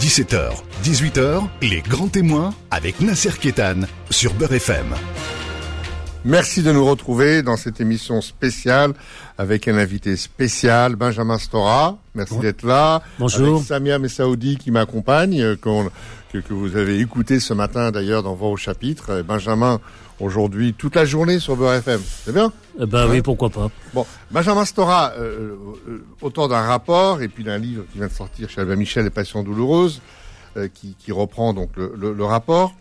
17h, 18h, les grands témoins avec Nasser Kétan sur Beurre FM. Merci de nous retrouver dans cette émission spéciale avec un invité spécial, Benjamin Stora. Merci d'être là. Bonjour. Avec Samia Messaoudi qui m'accompagne, euh, que, que, vous avez écouté ce matin d'ailleurs dans vos chapitres. Benjamin, aujourd'hui, toute la journée sur Beurre FM. C'est bien eh Ben oui, pourquoi pas. Bon, Benjamin Stora, euh, euh, auteur d'un rapport et puis d'un livre qui vient de sortir chez Albert Michel, Les Passions douloureuses, euh, qui, qui, reprend donc le, le, le rapport.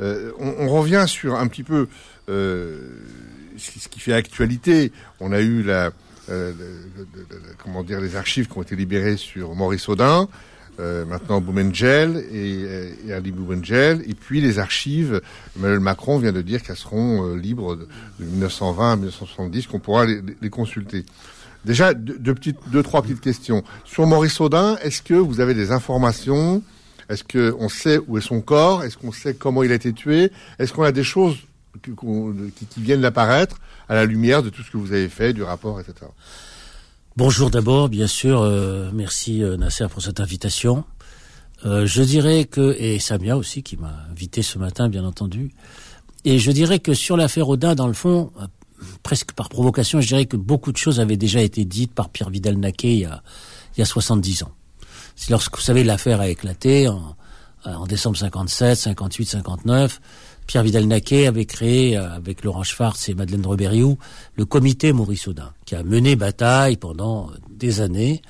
Euh, on, on, revient sur un petit peu euh, ce qui fait actualité. On a eu la, euh, le, le, comment dire, les archives qui ont été libérées sur Maurice Audin, euh, maintenant Boumengel et, et Ali Boumengel, et puis les archives. Emmanuel Macron vient de dire qu'elles seront euh, libres de, de, 1920 à 1970, qu'on pourra les, les, consulter. Déjà, deux, deux, petites, deux, trois petites questions. Sur Maurice Audin, est-ce que vous avez des informations? Est-ce qu'on sait où est son corps? Est-ce qu'on sait comment il a été tué? Est-ce qu'on a des choses qui, qui, qui viennent d'apparaître à la lumière de tout ce que vous avez fait, du rapport, etc. Bonjour d'abord, bien sûr, euh, merci euh, Nasser pour cette invitation. Euh, je dirais que, et Samia aussi qui m'a invité ce matin, bien entendu, et je dirais que sur l'affaire Audin, dans le fond, presque par provocation, je dirais que beaucoup de choses avaient déjà été dites par Pierre Vidal-Naquet il, y a, il y a 70 ans. C'est lorsque, vous savez, l'affaire a éclaté en, en décembre 57, 58, 59, Pierre Vidal-Naquet avait créé, euh, avec Laurent Schwartz et Madeleine Reberiou, le comité Maurice Audin, qui a mené bataille pendant euh, des années.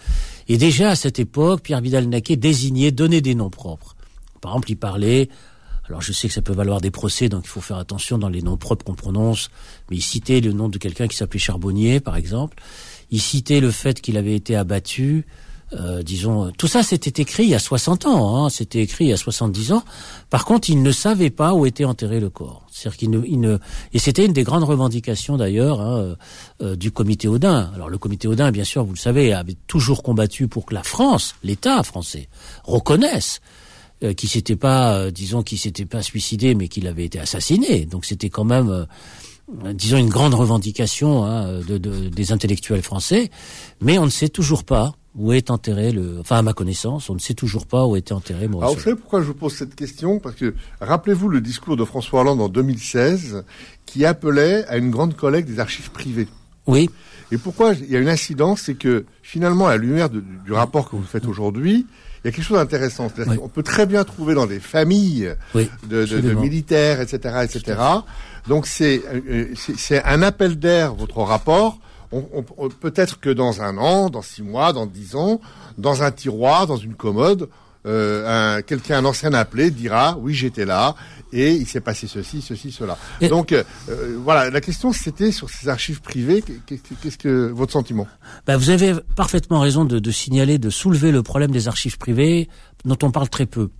Et déjà à cette époque, Pierre Vidal-Naquet désignait, donnait des noms propres. Par exemple, il parlait, alors je sais que ça peut valoir des procès, donc il faut faire attention dans les noms propres qu'on prononce, mais il citait le nom de quelqu'un qui s'appelait Charbonnier, par exemple. Il citait le fait qu'il avait été abattu, euh, disons, tout ça c'était écrit il y a 60 ans, hein, c'était écrit il y a 70 ans. Par contre, il ne savait pas où était enterré le corps. C'est-à-dire qu'il ne, ne, et c'était une des grandes revendications d'ailleurs hein, euh, du comité Audin. Alors le comité Audin, bien sûr, vous le savez, avait toujours combattu pour que la France, l'État français, reconnaisse euh, qu'il s'était pas, euh, disons, qu'il s'était pas suicidé, mais qu'il avait été assassiné. Donc c'était quand même euh, disons une grande revendication hein, de, de, des intellectuels français, mais on ne sait toujours pas où est enterré le. Enfin, à ma connaissance, on ne sait toujours pas où était enterré Maurice. Alors, vous savez pourquoi je vous pose cette question? Parce que rappelez-vous le discours de François Hollande en 2016 qui appelait à une grande collecte des archives privées. Oui. Et pourquoi il y a une incidence, c'est que finalement, à la lumière de, du rapport que vous faites aujourd'hui, il y a quelque chose d'intéressant. Oui. On peut très bien trouver dans des familles oui, de, de, de, militaires, etc., etc. Donc c'est c'est un appel d'air votre rapport on, on, peut-être que dans un an, dans six mois, dans dix ans, dans un tiroir, dans une commode, euh, quelqu'un, un ancien appelé, dira oui j'étais là et il s'est passé ceci, ceci, cela. Et Donc euh, voilà, la question c'était sur ces archives privées. Qu'est-ce que votre sentiment? Ben, Vous avez parfaitement raison de, de signaler, de soulever le problème des archives privées dont on parle très peu.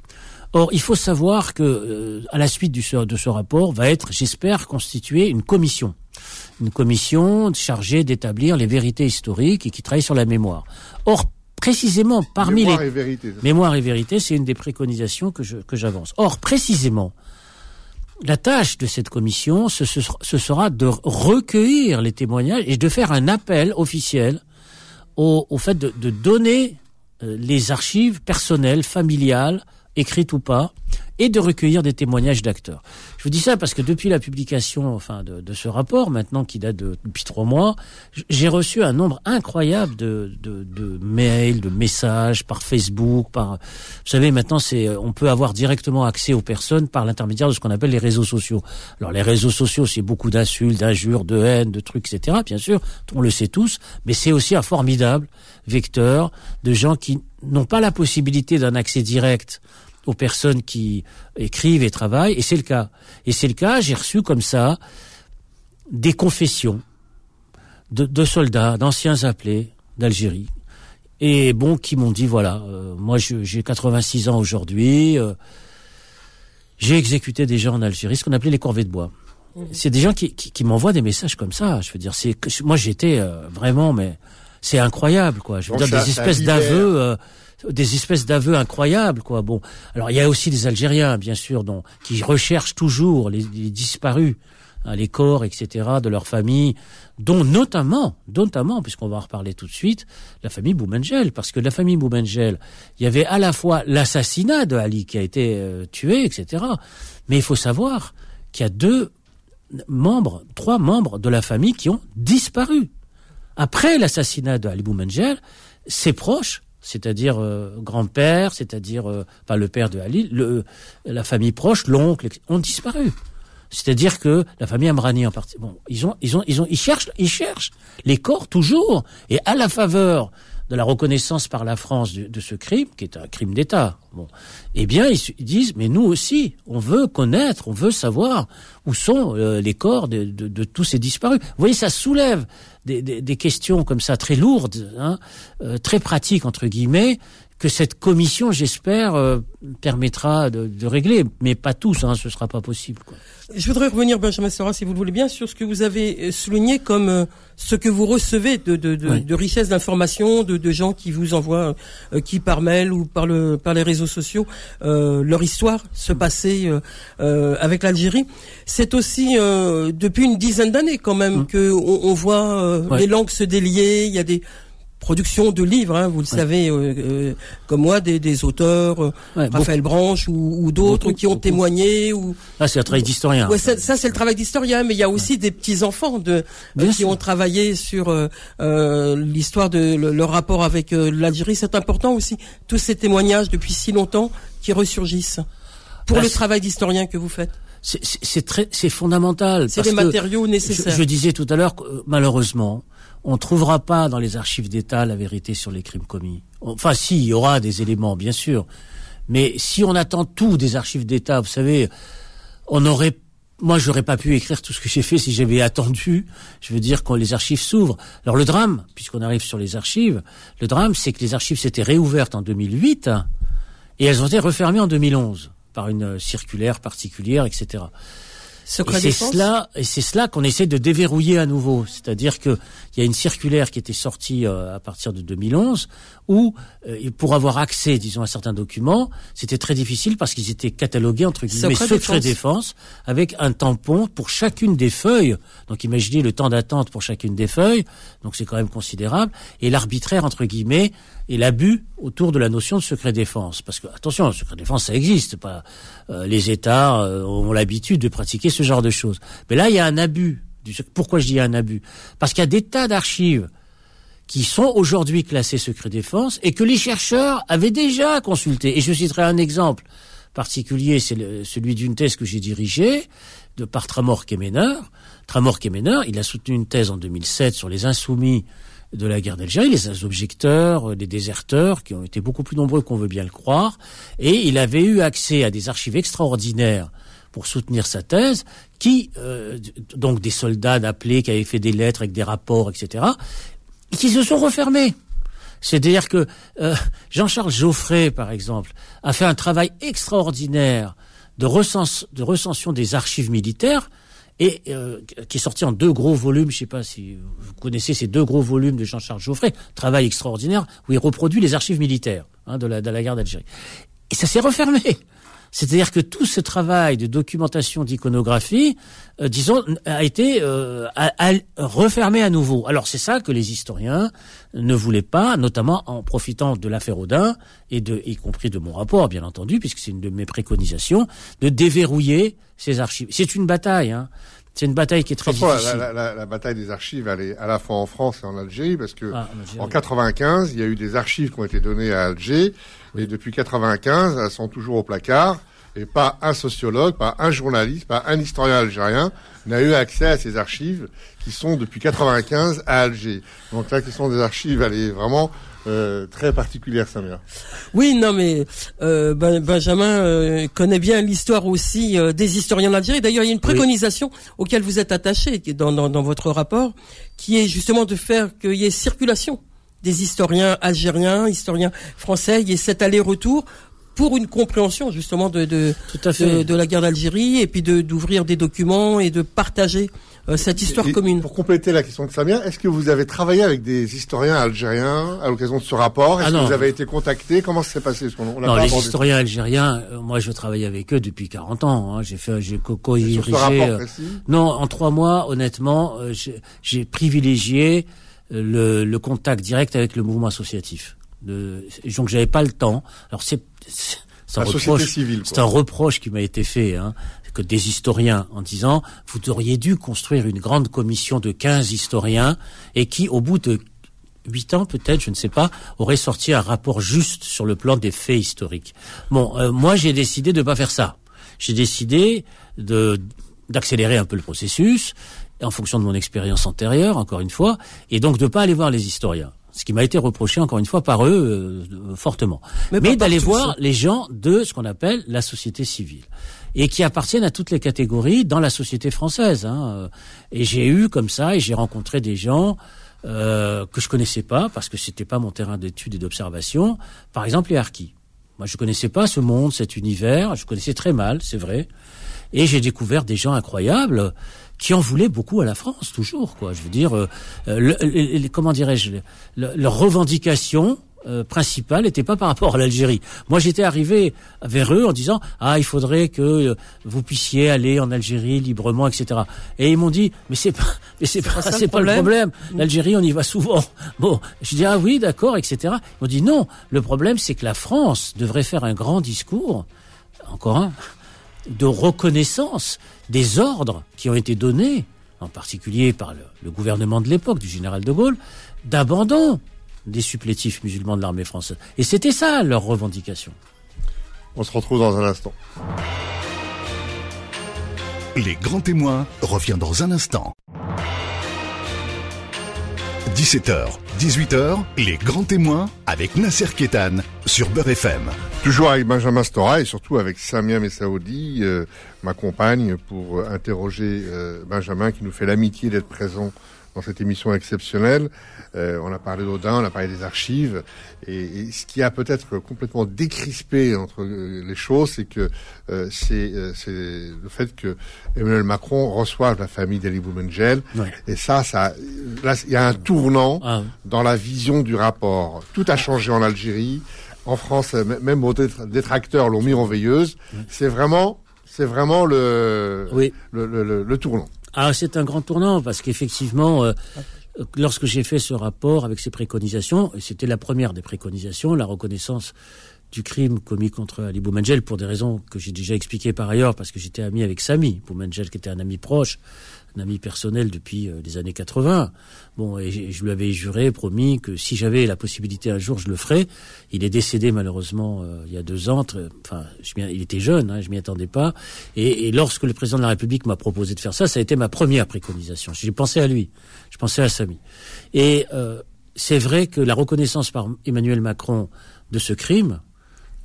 Or, il faut savoir que, euh, à la suite du, de ce rapport, va être, j'espère, constituée une commission une commission chargée d'établir les vérités historiques et qui travaille sur la mémoire. Or, précisément parmi mémoire les et vérité, mémoire et vérité, c'est une des préconisations que je que j'avance. Or, précisément, la tâche de cette commission, ce, ce, ce, sera de recueillir les témoignages et de faire un appel officiel au, au fait de, de donner euh, les archives personnelles, familiales, écrites ou pas, et de recueillir des témoignages d'acteurs. Je vous dis ça parce que depuis la publication enfin de, de ce rapport, maintenant qui date de, depuis trois mois, j'ai reçu un nombre incroyable de, de, de, mails, de messages par Facebook, par vous savez maintenant c'est on peut avoir directement accès aux personnes par l'intermédiaire de ce qu'on appelle les réseaux sociaux. Alors les réseaux sociaux c'est beaucoup d'insultes, d'injures, de haine, de trucs, etc. Bien sûr, on le sait tous, mais c'est aussi un formidable vecteur de gens qui n'ont pas la possibilité d'un accès direct aux personnes qui écrivent et travaillent, et c'est le cas. Et c'est le cas, j'ai reçu comme ça des confessions de, de soldats, d'anciens appelés d'Algérie, et bon, qui m'ont dit, voilà, euh, moi j'ai 86 ans aujourd'hui, euh, j'ai exécuté des gens en Algérie, ce qu'on appelait les corvées de bois. Mmh. C'est des gens qui, qui, qui m'envoient des messages comme ça, je veux dire, c'est moi j'étais euh, vraiment, mais c'est incroyable, quoi. Je veux Donc dire, ça, des espèces d'aveux euh, des espèces d'aveux incroyables quoi bon alors il y a aussi des algériens bien sûr dont qui recherchent toujours les, les disparus hein, les corps etc de leur famille dont notamment, notamment, puisqu'on va en reparler tout de suite, la famille Boumengel, parce que la famille Boumengel, il y avait à la fois l'assassinat de Ali qui a été euh, tué, etc. Mais il faut savoir qu'il y a deux membres, trois membres de la famille qui ont disparu. Après l'assassinat de Ali Boumengel, ses proches, c'est-à-dire euh, grand-père, c'est-à-dire euh, pas le père de Ali, le, la famille proche, l'oncle, ont disparu. C'est-à-dire que la famille Amrani en partie, bon, ils ont, ils ont, ils ont, ils cherchent, ils cherchent les corps toujours, et à la faveur de la reconnaissance par la France de, ce crime, qui est un crime d'État. Bon, eh bien, ils, disent, mais nous aussi, on veut connaître, on veut savoir où sont euh, les corps de, tous ces disparus. Vous voyez, ça soulève des questions comme ça très lourdes, hein, euh, très pratiques entre guillemets, que cette commission, j'espère, euh, permettra de, de, régler, mais pas tous, hein, ce sera pas possible. Quoi. Je voudrais revenir, Benjamin Sora, si vous le voulez bien, sur ce que vous avez euh, souligné comme euh, ce que vous recevez de, de, de, de richesse d'informations, de, de, gens qui vous envoient, qui par mail ou par, le, par les réseaux sociaux, leur histoire, se passer avec l'Algérie. C'est aussi depuis une dizaine d'années quand même mmh. que on, on voit les langues se délier. Il y a des production de livres, hein, vous le savez, euh, euh, comme moi, des, des auteurs, euh, Raphaël Branche ou, d'autres qui ont témoigné. Ou ah, c'est un travail d'historien. Ouais, ça, c'est le travail d'historien, mais il y a aussi des petits enfants de qui ont travaillé sur l'histoire de leur rapport avec l'Algérie. C'est important aussi tous ces témoignages depuis si longtemps qui ressurgissent. Pour le travail d'historien que vous faites c'est très, c'est fondamental. C'est des matériaux nécessaires. je, disais tout à l'heure que malheureusement, on ne trouvera pas dans les archives d'État la vérité sur les crimes commis. Enfin, si, il y aura des éléments, bien sûr. Mais si on attend tout des archives d'État, vous savez, on aurait moi, j'aurais pas pu écrire tout ce que j'ai fait si j'avais attendu. Je veux dire quand les archives s'ouvrent. Alors le drame, puisqu'on arrive sur les archives, le drame, c'est que les archives s'étaient réouvertes en 2008 et elles ont été refermées en 2011 par une circulaire particulière, etc et c'est cela, et c'est cela qu'on essaie de déverrouiller à nouveau. C'est-à-dire que il y a une circulaire qui était sortie euh, à partir de 2011 où, euh, pour avoir accès, disons, à certains documents, c'était très difficile parce qu'ils étaient catalogués entre guillemets secret, défense. avec un tampon pour chacune des feuilles. Donc, imaginez le temps d'attente pour chacune des feuilles. Donc, c'est quand même considérable. Et l'arbitraire entre guillemets et l'abus autour de la notion de secret défense. Parce que, attention, le secret défense, ça existe. Pas, euh, les États euh, ont l'habitude de pratiquer ce genre de choses. Mais là, il y a un abus. Pourquoi je dis un abus? Parce qu'il y a des tas d'archives qui sont aujourd'hui classées secret défense et que les chercheurs avaient déjà consulté. Et je citerai un exemple particulier, c'est celui d'une thèse que j'ai dirigée de par Tramor Kemener. Tramor Kemener, il a soutenu une thèse en 2007 sur les insoumis de la guerre d'Algérie, les objecteurs, les déserteurs, qui ont été beaucoup plus nombreux qu'on veut bien le croire, et il avait eu accès à des archives extraordinaires pour soutenir sa thèse, qui euh, donc des soldats appelés qui avaient fait des lettres avec des rapports, etc., qui se sont refermés. C'est-à-dire que euh, Jean-Charles Geoffrey, par exemple, a fait un travail extraordinaire de, recension des archives militaires euh, qui est sorti en deux gros volumes. Je ne sais pas si vous connaissez ces deux gros volumes de Jean-Charles Geoffrey, travail extraordinaire où il reproduit les archives militaires hein, de, la, de la guerre d'Algérie. Et ça s'est refermé. C'est-à-dire que tout ce travail de documentation, d'iconographie, euh, disons, a été euh, refermé à nouveau. Alors c'est ça que les historiens ne voulaient pas, notamment en profitant de l'affaire Audin et y compris de mon rapport, bien entendu, puisque c'est une de mes préconisations, de déverrouiller ces archives. C'est une bataille. Hein. C'est une bataille qui est très difficile. La, la, la, bataille des archives, elle est à la fois en France et en Algérie, parce que ah, en 95, il y a eu des archives qui ont été données à Alger, et depuis 95, elles sont toujours au placard, et pas un sociologue, pas un journaliste, pas un historien algérien n'a eu accès à ces archives qui sont depuis 95 à Alger. Donc là, qui sont des archives, elle est vraiment euh, très particulière, Samia. Oui, non, mais euh, ben, Benjamin euh, connaît bien l'histoire aussi euh, des historiens d'Algérie. D'ailleurs, il y a une préconisation auquel vous êtes attaché dans, dans, dans, votre rapport, qui est justement de faire qu'il y ait circulation des historiens algériens, historiens français, il y ait cet aller-retour pour une compréhension justement de de, de, de la guerre d'Algérie et puis de d'ouvrir des documents et de partager euh, cette histoire commune. Pour compléter la question de Samia, est-ce que vous avez travaillé avec des historiens algériens à l'occasion de ce rapport? Est-ce ah que vous avez été contacté? Comment ça s'est passé? On, Non, les historiens algériens, euh, moi je travaille avec eux depuis 40 ans. Hein. J'ai fait, j'ai co-dirigé. Euh, non, en trois mois, honnêtement, j'ai privilégié le, le, contact direct avec le mouvement associatif. De, donc j'avais pas le temps. Alors c'est c'est un, reproche, un reproche qui m'a été fait. Hein que des historiens en disant vous auriez dû construire une grande commission de 15 historiens et qui, au bout de huit ans peut-être, je ne sais pas, aurait sorti un rapport juste sur le plan des faits historiques. Bon, euh, moi j'ai décidé de ne pas faire ça. J'ai décidé de d'accélérer un peu le processus en fonction de mon expérience antérieure, encore une fois, et donc de ne pas aller voir les historiens ce qui m'a été reproché encore une fois par eux euh, fortement, mais, d'aller voir les gens de ce qu'on appelle la société civile et qui appartiennent à toutes les catégories dans la société française. Hein. Et j'ai eu comme ça, et j'ai rencontré des gens euh, que je connaissais pas parce que c'était pas mon terrain d'étude et d'observation. Par exemple, les harkis. Moi, je connaissais pas ce monde, cet univers. Je connaissais très mal, c'est vrai. Et j'ai découvert des gens incroyables qui en voulaient beaucoup à la France, toujours. Quoi. Je veux dire, euh, euh comment dirais-je, leur revendication euh, principale n'était pas par rapport à l'Algérie. Moi, j'étais arrivé vers eux en disant ah il faudrait que euh, vous puissiez aller en Algérie librement, etc. Et ils m'ont dit mais c'est pas mais c'est pas c'est pas, le problème. L'Algérie on y va souvent. Bon, je dis ah oui d'accord, etc. Ils m'ont dit non. Le problème c'est que la France devrait faire un grand discours, encore un, de reconnaissance des ordres qui ont été donnés, en particulier par le gouvernement de l'époque du général de Gaulle, d'abandon des supplétifs musulmans de l'armée française. Et c'était ça leur revendication. On se retrouve dans un instant. Les grands témoins revient dans un instant. 17h, 18h, les grands témoins avec Nasser Kétan sur Beurre FM. Toujours avec Benjamin Stora et surtout avec Samia Messaoudi, euh, ma compagne, pour interroger euh, Benjamin qui nous fait l'amitié d'être présent dans cette émission exceptionnelle. Euh, on a parlé d'Audin, on a parlé des archives, et, ce qui a peut-être complètement décrispé entre les choses, c'est que euh, euh, c'est le fait que Emmanuel Macron reçoive la famille d'Ali Boumengel, et ça, ça, là, il y a un tournant ah dans la vision du rapport. Tout a changé en Algérie, en France, même vos détracteurs l'ont mis en veilleuse. C'est vraiment, c'est vraiment le, le, le, le tournant. Ah, c'est un grand tournant parce qu'effectivement, euh, lorsque j'ai fait ce rapport avec ces préconisations, et c'était la première des préconisations, la reconnaissance du crime commis contre Ali Boumengel pour des raisons que j'ai déjà expliquées par ailleurs parce que j'étais ami avec Sami Boumengel qui était un ami proche un ami personnel depuis euh, les années 80. Bon, et je lui avais juré, promis que si j'avais la possibilité un jour, je le ferais. Il est décédé malheureusement euh, il y a deux ans. Enfin, il était jeune, hein, je m'y attendais pas. Et, et, lorsque le président de la République m'a proposé de faire ça, ça a été ma première préconisation. J'ai pensé à lui, je pensais à Samy. Et euh, c'est vrai que la reconnaissance par Emmanuel Macron de ce crime,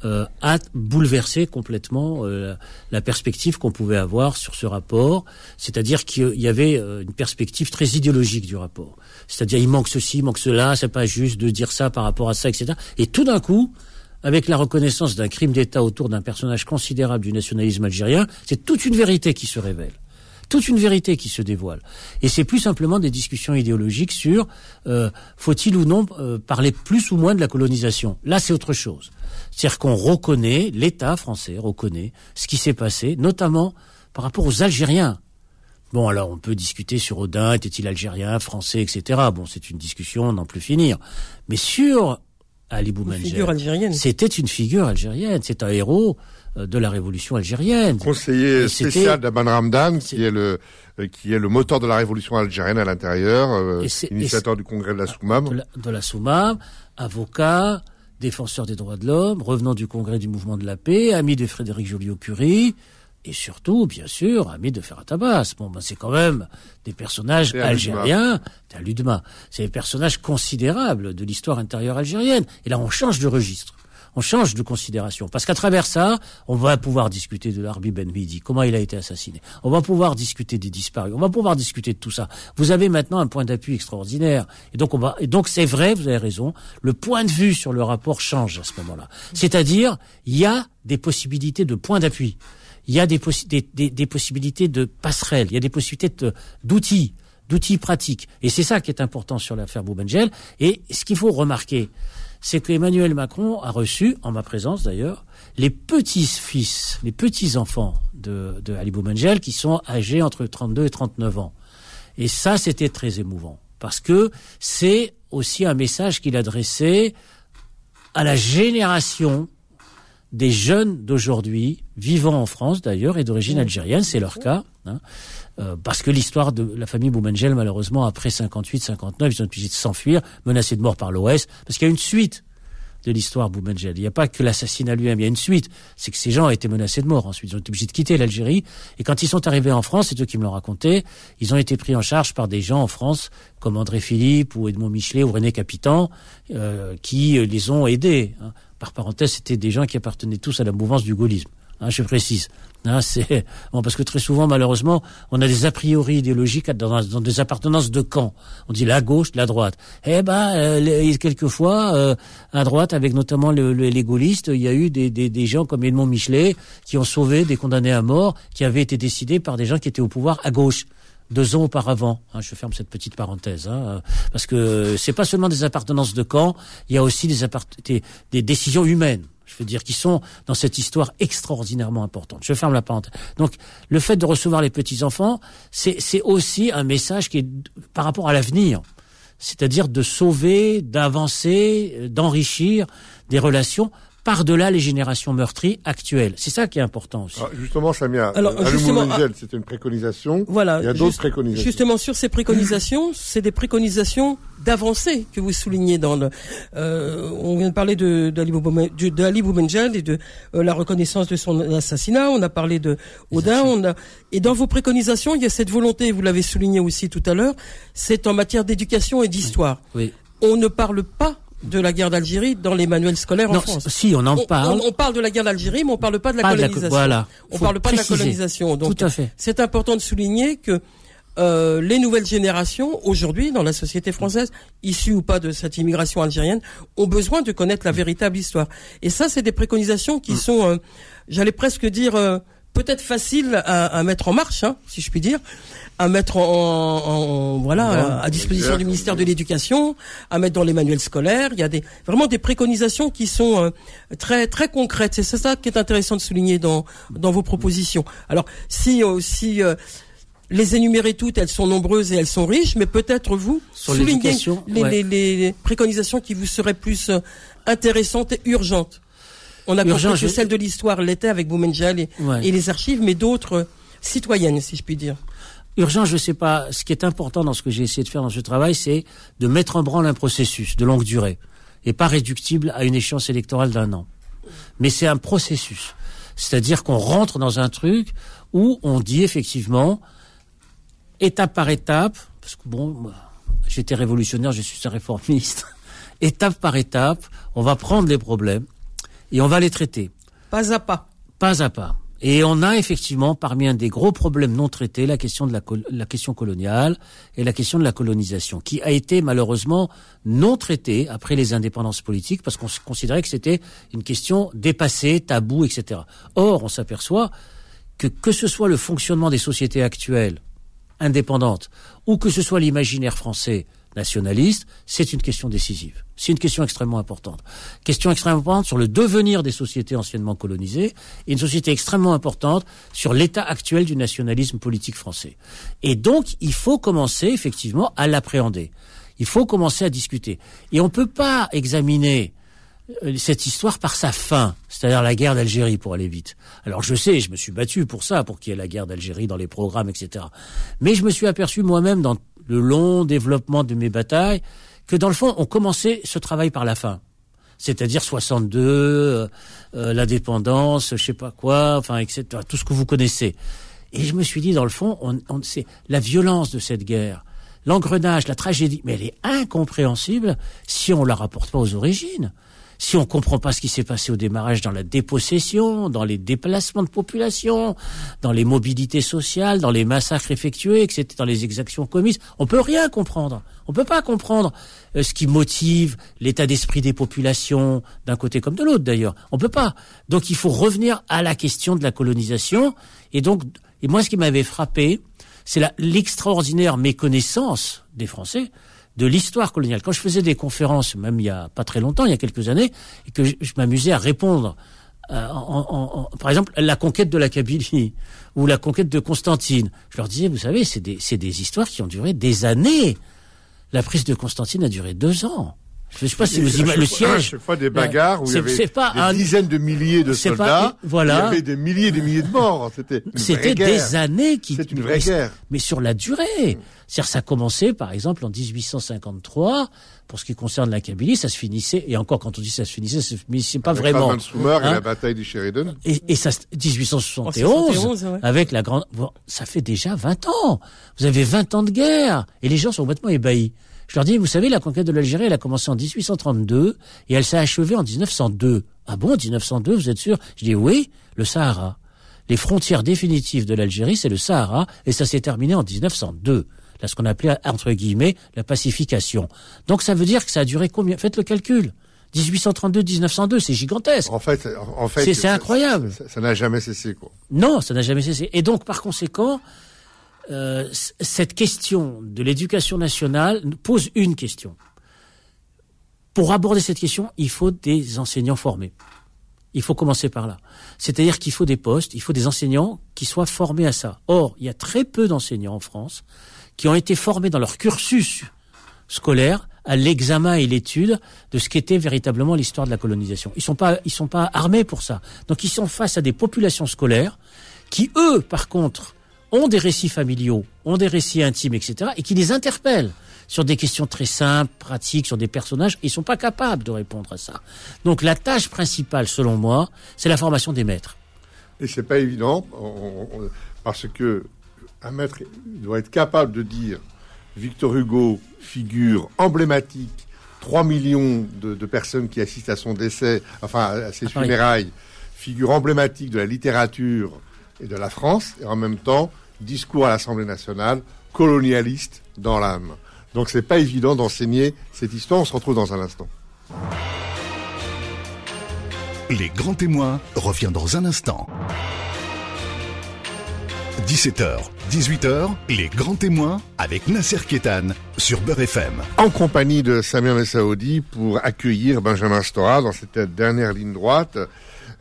euh, a bouleversé complètement euh, la perspective qu'on pouvait avoir sur ce rapport, c'est-à-dire qu'il y avait euh, une perspective très idéologique du rapport. C'est-à-dire il manque ceci, il manque cela, c'est pas juste de dire ça par rapport à ça, etc. Et tout d'un coup, avec la reconnaissance d'un crime d'État autour d'un personnage considérable du nationalisme algérien, c'est toute une vérité qui se révèle toute une vérité qui se dévoile. Et c'est plus simplement des discussions idéologiques sur euh, faut-il ou non euh, parler plus ou moins de la colonisation. Là, c'est autre chose. C'est-à-dire qu'on reconnaît, l'État français reconnaît ce qui s'est passé, notamment par rapport aux Algériens. Bon, alors on peut discuter sur Odin, était-il algérien, français, etc. Bon, c'est une discussion, n'en plus finir. Mais sur Ali Boumengel, c'était une figure algérienne, c'est un héros de la révolution algérienne. Conseiller spécial d'Aban Ramdan, qui est le euh, qui est le moteur de la révolution algérienne à l'intérieur, euh, initiateur du congrès de la Soumam. De la, Soumam, avocat, défenseur des droits de l'homme, revenant du congrès du mouvement de la paix, ami de Frédéric Joliot-Curie, et surtout, bien sûr, ami de Ferhat Abbas. Bon, ben, c'est quand même des personnages algériens, c'est des personnages considérables de l'histoire intérieure algérienne. Et là, on change de registre on change de considération. Parce qu'à travers ça, on va pouvoir discuter de l'Arbi Ben Midi, comment il a été assassiné. On va pouvoir discuter des disparus. On va pouvoir discuter de tout ça. Vous avez maintenant un point d'appui extraordinaire. Et donc, on va, et donc c'est vrai, vous avez raison. Le point de vue sur le rapport change à ce moment-là. C'est-à-dire, il y a des possibilités de point d'appui. il y a des, des, possibilités de passerelles, il y a des possibilités d'outils, d'outils pratiques. Et c'est ça qui est important sur l'affaire Boubengel. Et ce qu'il faut remarquer, c'est que Emmanuel Macron a reçu, en ma présence d'ailleurs, les petits-fils, les petits-enfants de, de Ali Boumengel qui sont âgés entre 32 et 39 ans. Et ça, c'était très émouvant. Parce que c'est aussi un message qu'il adressait à la génération des jeunes d'aujourd'hui, vivant en France d'ailleurs, et d'origine algérienne, c'est leur cas, hein, euh, parce que l'histoire de la famille Boumengel, malheureusement, après 58-59, ils ont obligés de s'enfuir, menacés de mort par l'OS, parce qu'il y a une suite de l'histoire Boumengel. Il n'y a pas que l'assassinat lui-même, il y a une suite. C'est que ces gens ont été menacés de mort ensuite. Ils ont été obligés de quitter l'Algérie. Et quand ils sont arrivés en France, c'est eux qui me l'ont raconté, ils ont été pris en charge par des gens en France, comme André Philippe ou Edmond Michelet ou René Capitan, euh, qui les ont aidés. Hein. Par parenthèse, c'était des gens qui appartenaient tous à la mouvance du gaullisme. Hein, je précise. Hein, c'est bon, parce que très souvent, malheureusement, on a des a priori idéologiques dans, des appartenances de camp. On dit la gauche, la droite. Eh ben, euh, quelquefois, euh, à droite, avec notamment les gaullistes, il y a eu des, des, gens comme Edmond Michelet qui ont sauvé des condamnés à mort, qui avaient été décidés par des gens qui étaient au pouvoir à gauche deux ans auparavant. Hein, je ferme cette petite parenthèse, hein, parce que c'est pas seulement des appartenances de camp, il y a aussi des, des, des décisions humaines je veux dire, qui sont dans cette histoire extraordinairement importante. Je ferme la parenthèse. Donc, le fait de recevoir les petits-enfants, c'est aussi un message qui est par rapport à l'avenir. C'est-à-dire de sauver, d'avancer, d'enrichir des relations par-delà les générations meurtries actuelles. C'est ça qui est important aussi. Alors justement, Samia, Alors, justement, c'était une préconisation. Voilà. Il y a d'autres préconisations. Justement, sur ces préconisations, c'est des préconisations d'avancée que vous soulignez dans le. Euh, on vient de parler de d'Ali Boumengel et de euh, la reconnaissance de son assassinat. On a parlé de Odin. On a et dans vos préconisations, il y a cette volonté. Vous l'avez souligné aussi tout à l'heure. C'est en matière d'éducation et d'histoire. Oui. On ne parle pas de la guerre d'Algérie dans les manuels scolaires en France. Si, on en parle. On, parle de la guerre d'Algérie, mais on parle pas de la colonisation. voilà. On parle pas de la colonisation. Donc, Tout à fait. C'est important de souligner que euh, les nouvelles générations aujourd'hui dans la société française, issues ou pas de cette immigration algérienne, ont besoin de connaître la véritable histoire. Et ça, c'est des préconisations qui mm. sont, euh, j'allais presque dire, euh, peut-être faciles à, à, mettre en marche, hein, si je puis dire, à mettre en, en voilà à disposition du ministère de l'Éducation, à mettre dans les manuels scolaires. Il y a des vraiment des préconisations qui sont euh, très très concrètes. C'est ça qui est intéressant de souligner dans dans vos propositions. Alors si euh, si euh, les énumérer toutes, elles sont nombreuses et elles sont riches, mais peut-être vous soulignez les, les, préconisations qui vous seraient plus intéressantes et urgentes. On a compris que celle de l'histoire l'était avec Boumengel et, et les archives, mais d'autres citoyennes, si je puis dire. Urgent, je ne sais pas. Ce qui est important dans ce que j'ai essayé de faire dans ce travail, c'est de mettre en branle un processus de longue durée et pas réductible à une échéance électorale d'un an. Mais c'est un processus. C'est-à-dire qu'on rentre dans un truc où on dit effectivement, étape par étape, parce que bon, j'étais révolutionnaire, je suis un réformiste, étape par étape, on va prendre les problèmes et on va les traiter. Pas à pas. Pas à pas. Et on a effectivement parmi un des gros problèmes non traités la question de la, la, question coloniale et la question de la colonisation, qui a été malheureusement non traitée après les indépendances politiques parce qu'on considérait que c'était une question dépassée, taboue, etc. Or, on s'aperçoit que que ce soit le fonctionnement des sociétés actuelles indépendantes ou que ce soit l'imaginaire français nationaliste, c'est une question décisive. C'est une question extrêmement importante. Question extrêmement importante sur le devenir des sociétés anciennement colonisées et une société extrêmement importante sur l'état actuel du nationalisme politique français. Et donc, il faut commencer effectivement à l'appréhender. Il faut commencer à discuter. Et on ne peut pas examiner euh, cette histoire par sa fin, c'est-à-dire la guerre d'Algérie pour aller vite. Alors je sais, je me suis battu pour ça, pour qu'il y ait la guerre d'Algérie dans les programmes, etc. Mais je me suis aperçu moi-même dans le long développement de mes batailles, que dans le fond, on commençait ce travail par la fin. C'est-à-dire 62, euh, euh, l'indépendance, je sais pas quoi, enfin, etc. Tout ce que vous connaissez. Et je me suis dit, dans le fond, on, on c'est la violence de cette guerre, l'engrenage, la tragédie, mais elle est incompréhensible si on la rapporte pas aux origines. Si on comprend pas ce qui s'est passé au démarrage dans la dépossession, dans les déplacements de population, dans les mobilités sociales, dans les massacres effectués, etc., dans les exactions commises, on peut rien comprendre. On peut pas comprendre euh, ce qui motive l'état d'esprit des populations d'un côté comme de l'autre d'ailleurs. On peut pas. Donc il faut revenir à la question de la colonisation. Et donc, et moi, ce qui m'avait frappé, c'est l'extraordinaire méconnaissance des Français de l'histoire coloniale. Quand je faisais des conférences, même il y a pas très longtemps, il y a quelques années, et que je, m'amusais à répondre, euh, en, par exemple, la conquête de la Kabylie ou la conquête de Constantine, je leur disais, vous savez, c'est des, des histoires qui ont duré des années. La prise de Constantine a duré deux ans. Je ne sais pas si vous imaginez le siège. Chaque fois des bagarres où il y avait des dizaines de milliers de soldats. voilà. Il y avait des milliers et des milliers de morts. C'était C'était des années qui. C'est une vraie guerre. Mais sur la durée. C'est-à-dire, ça a commencé, par exemple, en 1853. Pour ce qui concerne la Kabylie, ça se finissait, et encore quand on dit ça se finissait, ça se finissait pas avec vraiment. Soumer et la hein. bataille du Sheridan. Et, et ça, 1871, avec la grande, ça fait déjà 20 ans. Vous avez 20 ans de guerre. Et les gens sont complètement ébahis. Je leur dis, vous savez, la conquête de l'Algérie, elle a commencé en 1832 et elle s'est achevée en 1902. Ah bon, 1902, vous êtes sûr? Je dis oui, le Sahara. Les frontières définitives de l'Algérie, c'est le Sahara et ça s'est terminé en 1902. Là, ce qu'on appelait, entre guillemets, la pacification. Donc ça veut dire que ça a duré combien? Faites le calcul. 1832-1902, c'est gigantesque. En fait, en fait, c'est incroyable. Ça n'a jamais cessé, quoi. Non, ça n'a jamais cessé. Et donc, par conséquent, euh, cette question de l'éducation nationale pose une question. Pour aborder cette question, il faut des enseignants formés. Il faut commencer par là. C'est-à-dire qu'il faut des postes, il faut des enseignants qui soient formés à ça. Or, il y a très peu d'enseignants en France qui ont été formés dans leur cursus scolaire à l'examen et l'étude de ce qu'était véritablement l'histoire de la colonisation. Ils sont pas, ils sont pas armés pour ça. Donc ils sont face à des populations scolaires qui, eux, par contre, ont des récits familiaux, ont des récits intimes, etc., et qui les interpellent sur des questions très simples, pratiques, sur des personnages, ils sont pas capables de répondre à ça. Donc la tâche principale, selon moi, c'est la formation des maîtres. Et c'est pas évident, parce que un maître doit être capable de dire Victor Hugo, figure emblématique, 3 millions de, personnes qui assistent à son décès, enfin à ses funérailles, figure emblématique de la littérature et de la France, et en même temps, discours à l'Assemblée nationale, colonialiste dans l'âme. Donc c'est pas évident d'enseigner cette histoire, on se retrouve dans un instant. Les grands témoins revient dans un instant. 17h, 18h, les grands témoins avec Nasser Kétan sur Beurre FM. En compagnie de Samir Messaoudi pour accueillir Benjamin Stora dans cette dernière ligne droite.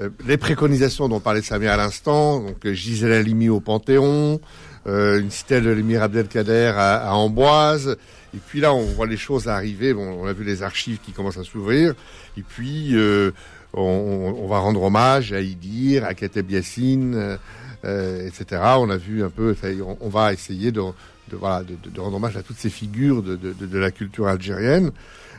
Euh, les préconisations dont parlait Samir à l'instant, donc euh, Gisèle Halimi au Panthéon, euh, une stèle de l'émir Abdelkader à, à, Amboise. Et puis là, on voit les choses arriver. Bon, on a vu les archives qui commencent à s'ouvrir. Et puis, on, on, va rendre hommage à Idir, à Kateb Yassine, etc. On a vu un peu. On, on va essayer de, de, de, de, rendre hommage à toutes ces figures de, de la culture algérienne.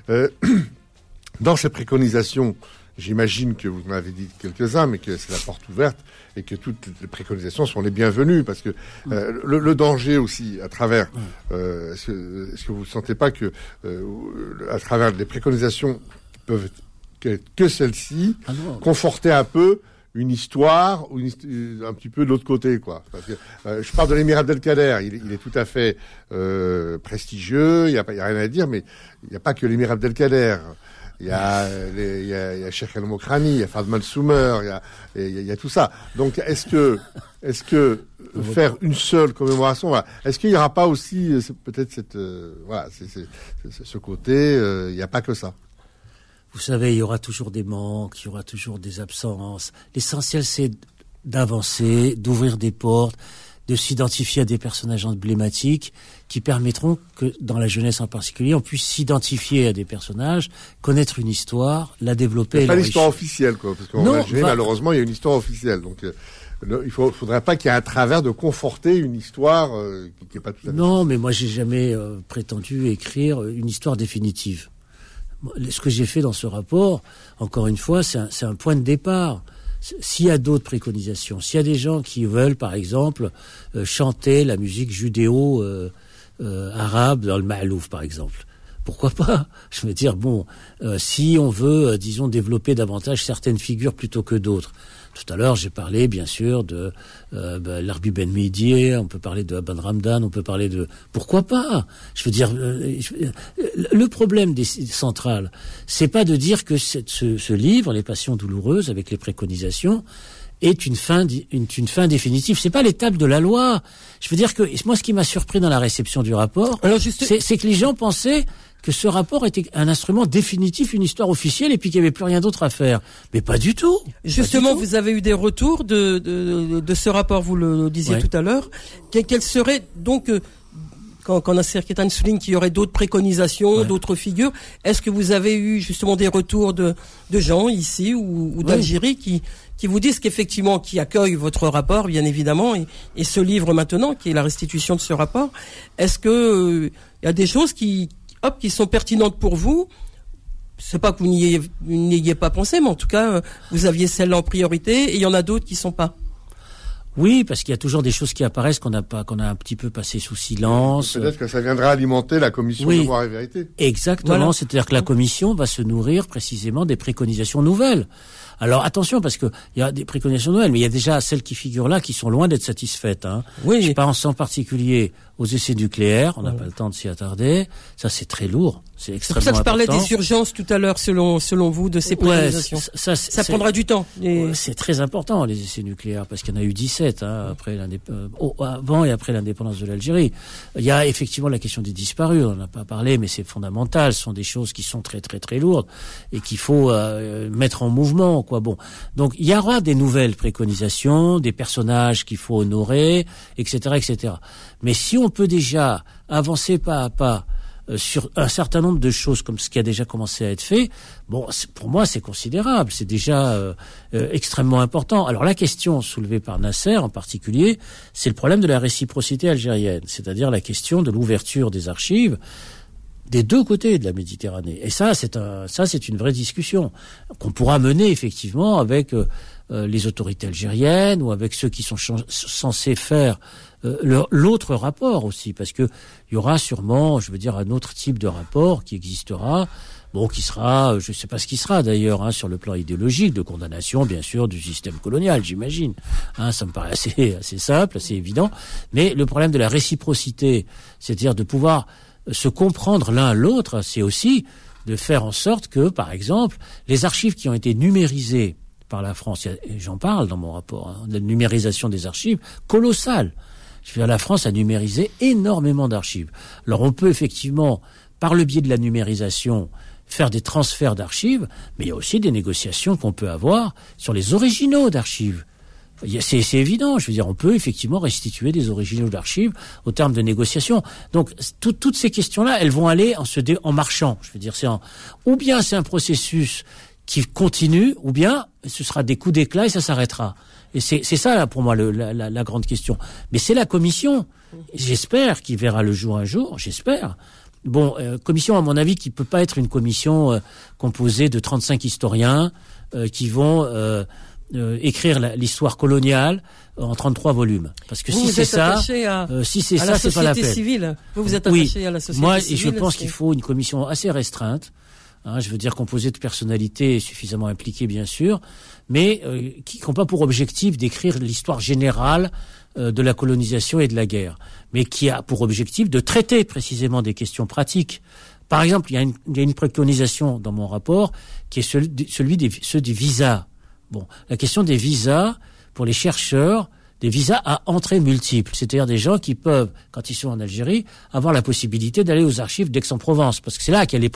dans ces préconisations, J'imagine que vous m'avez dit quelques-uns, mais que c'est la porte ouverte et que toutes les préconisations sont les bienvenues parce que euh, le, danger aussi à travers euh, est-ce que, vous ne sentez pas que euh, à travers les préconisations peuvent que, que celles-ci ah conforter un peu une histoire ou un petit peu de l'autre côté quoi. Parce que je parle de l'émir Abdelkader il, il, est tout à fait prestigieux il n'y a, rien à dire mais il n'y a pas que l'émir Abdelkader il y a, les, il y a, il y a Sheikh El-Mokrani, il y a Fadman Soumer, il y a, il y a, tout ça. Donc, est-ce que, est-ce que faire une seule commémoration, voilà. est-ce qu'il n'y aura pas aussi euh, peut-être cette, euh, voilà, c'est, c'est, ce côté, euh, il n'y a pas que ça. Vous savez, il y aura toujours des manques, il y aura toujours des absences. L'essentiel, c'est d'avancer, d'ouvrir des portes de s'identifier à des personnages emblématiques qui permettront que, dans la jeunesse en particulier, on puisse s'identifier à des personnages, connaître une histoire, la développer. Pas l'histoire officielle, quoi, parce qu'en Algérie, malheureusement, il y a une histoire officielle. Donc, euh, il faut, faudrait pas qu'il y ait un travers de conforter une histoire euh, qui n'est pas tout à fait. Non, mais moi, j'ai jamais euh, prétendu écrire une histoire définitive. Ce que j'ai fait dans ce rapport, encore une fois, c'est un, un point de départ s'il y a d'autres préconisations, s'il y a des gens qui veulent, par exemple, euh, chanter la musique judéo-arabe euh, euh, dans le Ma'louf, par exemple, pourquoi pas Je veux dire, bon, si on veut, disons, développer davantage certaines figures plutôt que d'autres. Tout à l'heure, j'ai parlé, bien sûr, de euh, bah, l'Arbi Ben Midi, on peut parler de Aban Ramdan, on peut parler de... Pourquoi pas? Je veux dire, le problème des centrales, c'est pas de dire que cette, ce, ce livre, Les Passions douloureuses, avec les préconisations, est une fin, une, une fin définitive. C'est pas l'étape de la loi. Je veux dire que moi, ce qui m'a surpris dans la réception du rapport, c'est que les gens pensaient que ce rapport était un instrument définitif, une histoire officielle, et puis qu'il n'y avait plus rien d'autre à faire. Mais pas du tout. Justement, vous avez eu des retours de, de, de ce rapport, vous le disiez tout à l'heure. Quel serait donc euh, quand, quand Nasser Ketan souligne qu'il y aurait d'autres préconisations, d'autres figures, est-ce que vous avez eu justement des retours de, de gens ici ou, ou d'Algérie qui, qui vous disent qu'effectivement, qui accueillent votre rapport, bien évidemment, et, et, ce livre maintenant, qui est la restitution de ce rapport, est-ce que il euh, y a des choses qui, hop, qui sont pertinentes pour vous c'est pas que vous n'y ayez, pas pensé, mais en tout cas, euh, vous aviez celle-là en priorité, et il y en a d'autres qui sont pas. Oui, parce qu'il y a toujours des choses qui apparaissent qu'on a pas, qu'on a un petit peu passé sous silence. Peut-être que ça viendra alimenter la commission de voir et vérité. Exactement. C'est-à-dire que la commission va se nourrir précisément des préconisations nouvelles. Alors attention parce que il y a des préconisations nouvelles, mais il y a déjà celles qui figurent là qui sont loin d'être satisfaites. Hein. Oui. Je pense en particulier aux essais nucléaires. On n'a pas le temps de s'y attarder. Ça c'est très lourd. C'est extrêmement C'est pour ça que je parlais des urgences tout à l'heure, selon selon vous, de ces préconisations. ça, ça prendra du temps. C'est très important les essais nucléaires parce qu'il y en a eu 17 hein, après euh, avant et après l'indépendance de l'Algérie. Il y a effectivement la question des disparus. On n'a pas parlé, mais c'est fondamental. Ce sont des choses qui sont très très très lourdes et qu'il faut euh, mettre en mouvement quoi. Bon, donc il y aura des nouvelles préconisations, des personnages qu'il faut honorer, etc., etc. Mais si on peut déjà avancer pas à pas euh, sur un certain nombre de choses comme ce qui a déjà commencé à être fait, bon, pour moi c'est considérable, c'est déjà euh, euh, extrêmement important. Alors la question soulevée par Nasser en particulier, c'est le problème de la réciprocité algérienne, c'est-à-dire la question de l'ouverture des archives des deux côtés de la Méditerranée. Et ça, c'est un, ça, c'est une vraie discussion qu'on pourra mener effectivement avec les autorités algériennes ou avec ceux qui sont censés faire euh, l'autre rapport aussi, parce que il y aura sûrement, je veux dire, un autre type de rapport qui existera. Bon, qui sera, je ne sais pas ce qui sera d'ailleurs, hein, sur le plan idéologique, de condamnation, bien sûr, du système colonial, j'imagine. Hein, ça me paraît assez, assez simple, assez évident. Mais le problème de la réciprocité, c'est-à-dire de pouvoir se comprendre l'un l'autre, c'est aussi de faire en sorte que, par exemple, les archives qui ont été numérisées par la France, j'en parle dans mon rapport, hein, la numérisation des archives, colossale. Je veux dire, la France a numérisé énormément d'archives. Alors on peut effectivement, par le biais de la numérisation, faire des transferts d'archives, mais il y a aussi des négociations qu'on peut avoir sur les originaux d'archives. C'est évident, je veux dire, on peut effectivement restituer des originaux d'archives au terme de négociations. Donc toutes ces questions-là, elles vont aller en marchant. Je veux dire, c'est ou bien c'est un processus qui continue, ou bien ce sera des coups d'éclat et ça s'arrêtera. Et c'est ça là, pour moi le, la, la, grande question. Mais c'est la commission, j'espère, qui verra le jour un jour, j'espère. Bon, euh, commission à mon avis qui peut pas être une commission euh, composée de 35 historiens euh, qui vont euh, écrire l'histoire coloniale en 33 volumes. Parce que si c'est ça, euh, si c'est ça, c'est pas la peine. Civile. Vous vous êtes attaché à la société moi, civile. Moi, je pense qu'il faut une commission assez restreinte. Hein, je veux dire composée de personnalités suffisamment impliquées, bien sûr, mais euh, qui n'ont pas pour objectif d'écrire l'histoire générale euh, de la colonisation et de la guerre, mais qui a pour objectif de traiter précisément des questions pratiques. Par exemple, il y a une, préconisation dans mon rapport qui est celui, celui des, ceux des visas Bon, la question des visas pour les chercheurs, des visas à entrée multiple, c'est-à-dire des gens qui peuvent, quand ils sont en Algérie, avoir la possibilité d'aller aux archives d'Aix-en-Provence, parce que c'est là qu'il y a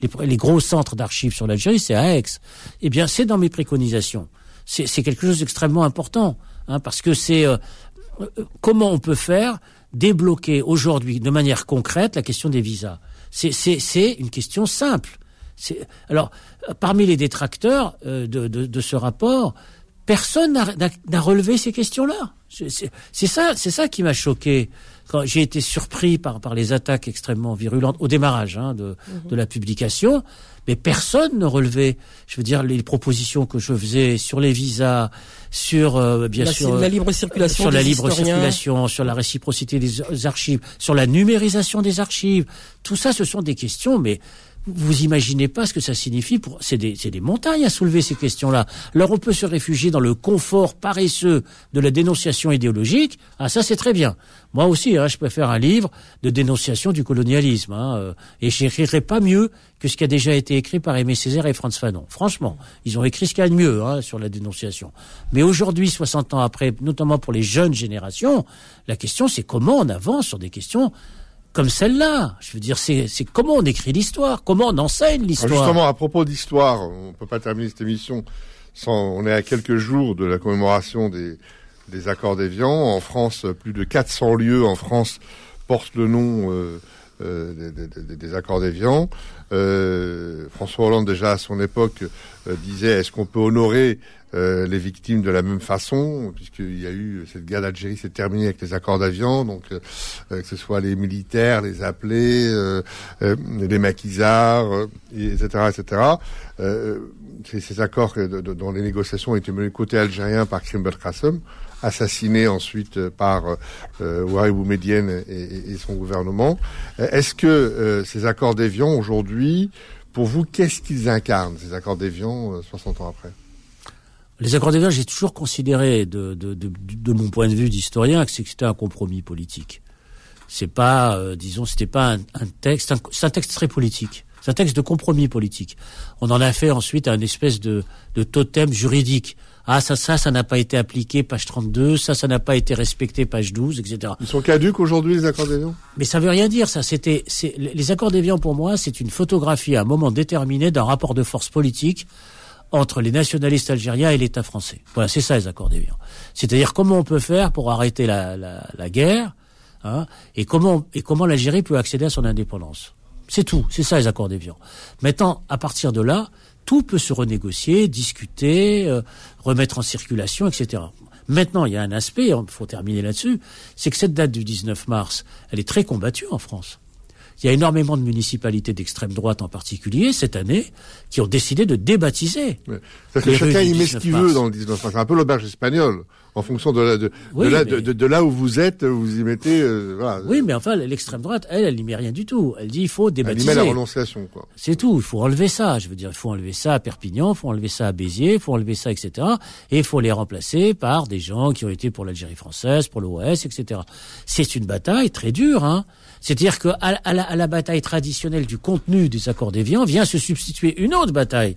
les, les, gros centres d'archives sur l'Algérie, c'est à Aix. Eh bien, c'est dans mes préconisations. C'est quelque chose d'extrêmement important, hein, parce que c'est euh, euh, comment on peut faire débloquer aujourd'hui, de manière concrète, la question des visas. C'est une question simple. Alors, parmi les détracteurs euh, de, de, ce rapport, personne n'a relevé ces questions-là. C'est ça, c'est ça qui m'a choqué. Quand j'ai été surpris par, par les attaques extrêmement virulentes au démarrage hein, de, de la publication, Mais personne ne relevait, je veux dire, les propositions que je faisais sur les visas, sur euh, bien sûr la libre circulation, sur la libre circulation, sur la réciprocité des archives, sur la numérisation des archives. Tout ça, ce sont des questions, mais vous imaginez pas ce que ça signifie pour c'est des, des montagnes à soulever ces questions-là. Alors on peut se réfugier dans le confort paresseux de la dénonciation idéologique. Ah ça c'est très bien. Moi aussi, hein, je faire un livre de dénonciation du colonialisme hein, euh, et j'écrirai pas mieux que ce qui a déjà été écrit par Aimé Césaire et Franz Fanon. Franchement, ils ont écrit ce qu'il y a de mieux hein, sur la dénonciation. Mais aujourd'hui, 60 ans après, notamment pour les jeunes générations, la question c'est comment on avance sur des questions comme celle-là. Je veux dire, c'est comment on écrit l'histoire, comment on enseigne l'histoire. Justement, à propos d'histoire, on peut pas terminer cette émission sans. On est à quelques jours de la commémoration des, des accords d'Évian. En France, plus de 400 lieux en France portent le nom euh, euh, des, des, accords d'Évian. Euh, François Hollande déjà à son époque euh, disait est-ce qu'on peut honorer euh, les victimes de la même façon, puisqu'il y a eu cette guerre d'Algérie s'est terminée avec les accords d'Avian, donc euh, que ce soit les militaires, les appelés, euh, les maquisards, etc., etc. Ces, accords dont les négociations ont été menées côté algérien par Krim Belkacem, assassiné ensuite par euh, Ouari Boumedienne et, son gouvernement. Est-ce que ces accords d'Évian aujourd'hui, pour vous, qu'est-ce qu'ils incarnent, ces accords d'Évian, 60 ans après? Les accords d'Évian, j'ai toujours considéré, de, mon point de vue d'historien, que c'était un compromis politique. C'est pas, euh, disons, c'était pas un, texte, c'est un texte très politique. C'est un texte de compromis politique. On en a fait ensuite un espèce de totem juridique. Ah, ça, ça, ça n'a pas été appliqué, page 32, ça, ça n'a pas été respecté, page 12, etc. Ils sont caduques aujourd'hui, les accords d'Évian? Mais ça veut rien dire, ça. C'était, les accords d'Évian, pour moi, c'est une photographie à un moment déterminé d'un rapport de force politique entre les nationalistes algériens et l'État français. Voilà, c'est ça les accords d'Évian. C'est-à-dire comment on peut faire pour arrêter la, la, la guerre, hein, et comment et comment l'Algérie peut accéder à son indépendance. C'est tout, c'est ça les accords d'Évian. Maintenant, à partir de là, tout peut se renégocier, discuter, euh, remettre en circulation, etc. Maintenant, il y a un aspect, il faut terminer là-dessus, c'est que cette date du 19 mars, elle est très combattue en France. Il y a énormément de municipalités d'extrême droite en particulier cette année qui ont décidé de débaptiser. Ouais. que chacun y met ce qu'il veut dans le 19 mars. C'est un peu l'auberge espagnole. En fonction de, la, de, oui, de, là, mais... de, de, là où vous êtes, vous y mettez. Euh, voilà. Oui, mais enfin, l'extrême droite, elle, elle n'y met rien du tout. Elle dit il faut débaptiser. Elle y met la renonciation, quoi. C'est tout. Il faut enlever ça. Je veux dire, il faut enlever ça à Perpignan, il faut enlever ça à Béziers, il faut enlever ça, etc. Et il faut les remplacer par des gens qui ont été pour l'Algérie française, pour l'OS, etc. C'est une bataille très dure, hein. C'est-à-dire qu'à à la, à la, bataille traditionnelle du contenu des accords d'Évian vient se substituer une autre bataille,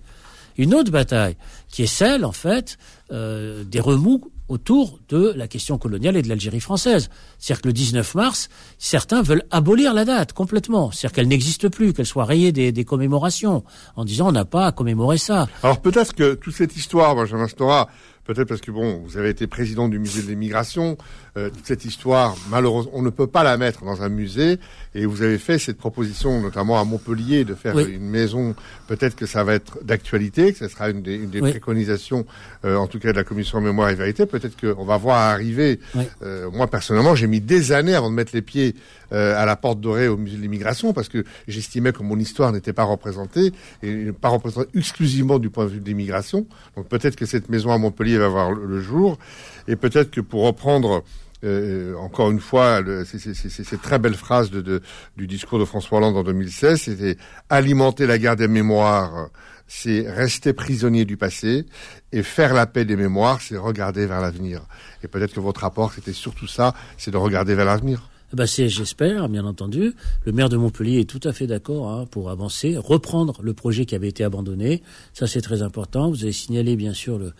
une autre bataille, qui est celle, en fait, euh, des remous autour de la question coloniale et de l'Algérie française. C'est-à-dire que le 19 mars, certains veulent abolir la date complètement. C'est-à-dire qu'elle n'existe plus, qu'elle soit rayée des, des, commémorations, en disant on n'a pas à commémorer ça. Alors peut-être que toute cette histoire, Benjamin Stora, peut-être parce que bon, vous avez été président du musée de l'immigration, euh, toute cette histoire, malheureusement, on ne peut pas la mettre dans un musée. Et vous avez fait cette proposition, notamment à Montpellier, de faire oui. une maison. Peut-être que ça va être d'actualité, que ce sera une des, une des oui. préconisations, euh, en tout cas de la commission mémoire et vérité. Peut-être qu'on va voir arriver. Oui. Euh, moi personnellement, j'ai mis des années avant de mettre les pieds euh, à la porte dorée au musée de l'immigration parce que j'estimais que mon histoire n'était pas représentée et pas représentée exclusivement du point de vue de l'immigration. Donc peut-être que cette maison à Montpellier va voir le jour et peut-être que pour reprendre euh, encore une fois, cette très belle phrase de, de, du discours de François Hollande en 2016, c'était alimenter la guerre des mémoires, c'est rester prisonnier du passé, et faire la paix des mémoires, c'est regarder vers l'avenir. Et peut-être que votre rapport, c'était surtout ça, c'est de regarder vers l'avenir. Ben c'est, j'espère, bien entendu. Le maire de Montpellier est tout à fait d'accord hein, pour avancer, reprendre le projet qui avait été abandonné. Ça, c'est très important. Vous avez signalé, bien sûr, le,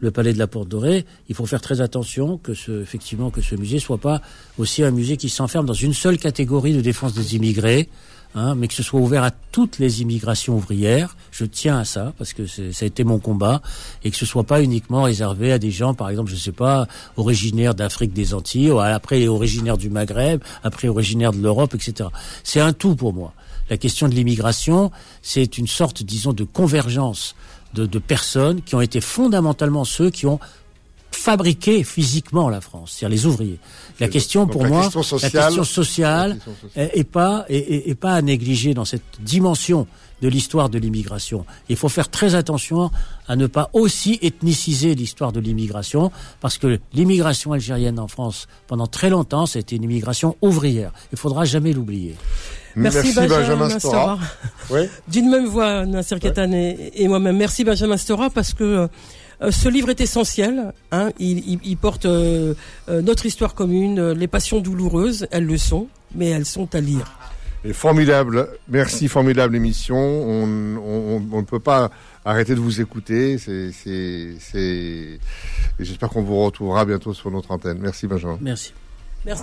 le palais de la Porte Dorée, il faut faire très attention que ce, effectivement, que ce musée soit pas aussi un musée qui s'enferme dans une seule catégorie de défense des immigrés, hein, mais que ce soit ouvert à toutes les immigrations ouvrières. Je tiens à ça parce que ça a été mon combat et que ce soit pas uniquement réservé à des gens, par exemple, je sais pas, originaires d'Afrique des Antilles, après originaires du Maghreb, après originaires de l'Europe, etc. C'est un tout pour moi. La question de l'immigration, c'est une sorte, disons, de convergence de, de, personnes qui ont été fondamentalement ceux qui ont fabriquer physiquement la France, c'est-à-dire les ouvriers. La question pour moi, la question sociale, est, pas est, pas à négliger dans cette dimension de l'histoire de l'immigration. Il faut faire très attention à ne pas aussi ethniciser l'histoire de l'immigration, parce que l'immigration algérienne en France, pendant très longtemps, c'était une immigration ouvrière. Il faudra jamais l'oublier. Merci, Benjamin, Stora. D'une même voix, Nasser Ketan et, moi-même. Merci Benjamin Stora, parce que euh, ce livre est essentiel. Hein. il, porte euh, euh, notre histoire commune, les passions douloureuses, elles le sont, mais elles sont à lire. Et formidable, merci, formidable émission. On, ne peut pas arrêter de vous écouter. C'est, j'espère qu'on vous retrouvera bientôt sur notre antenne. Merci Benjamin. Merci. Merci.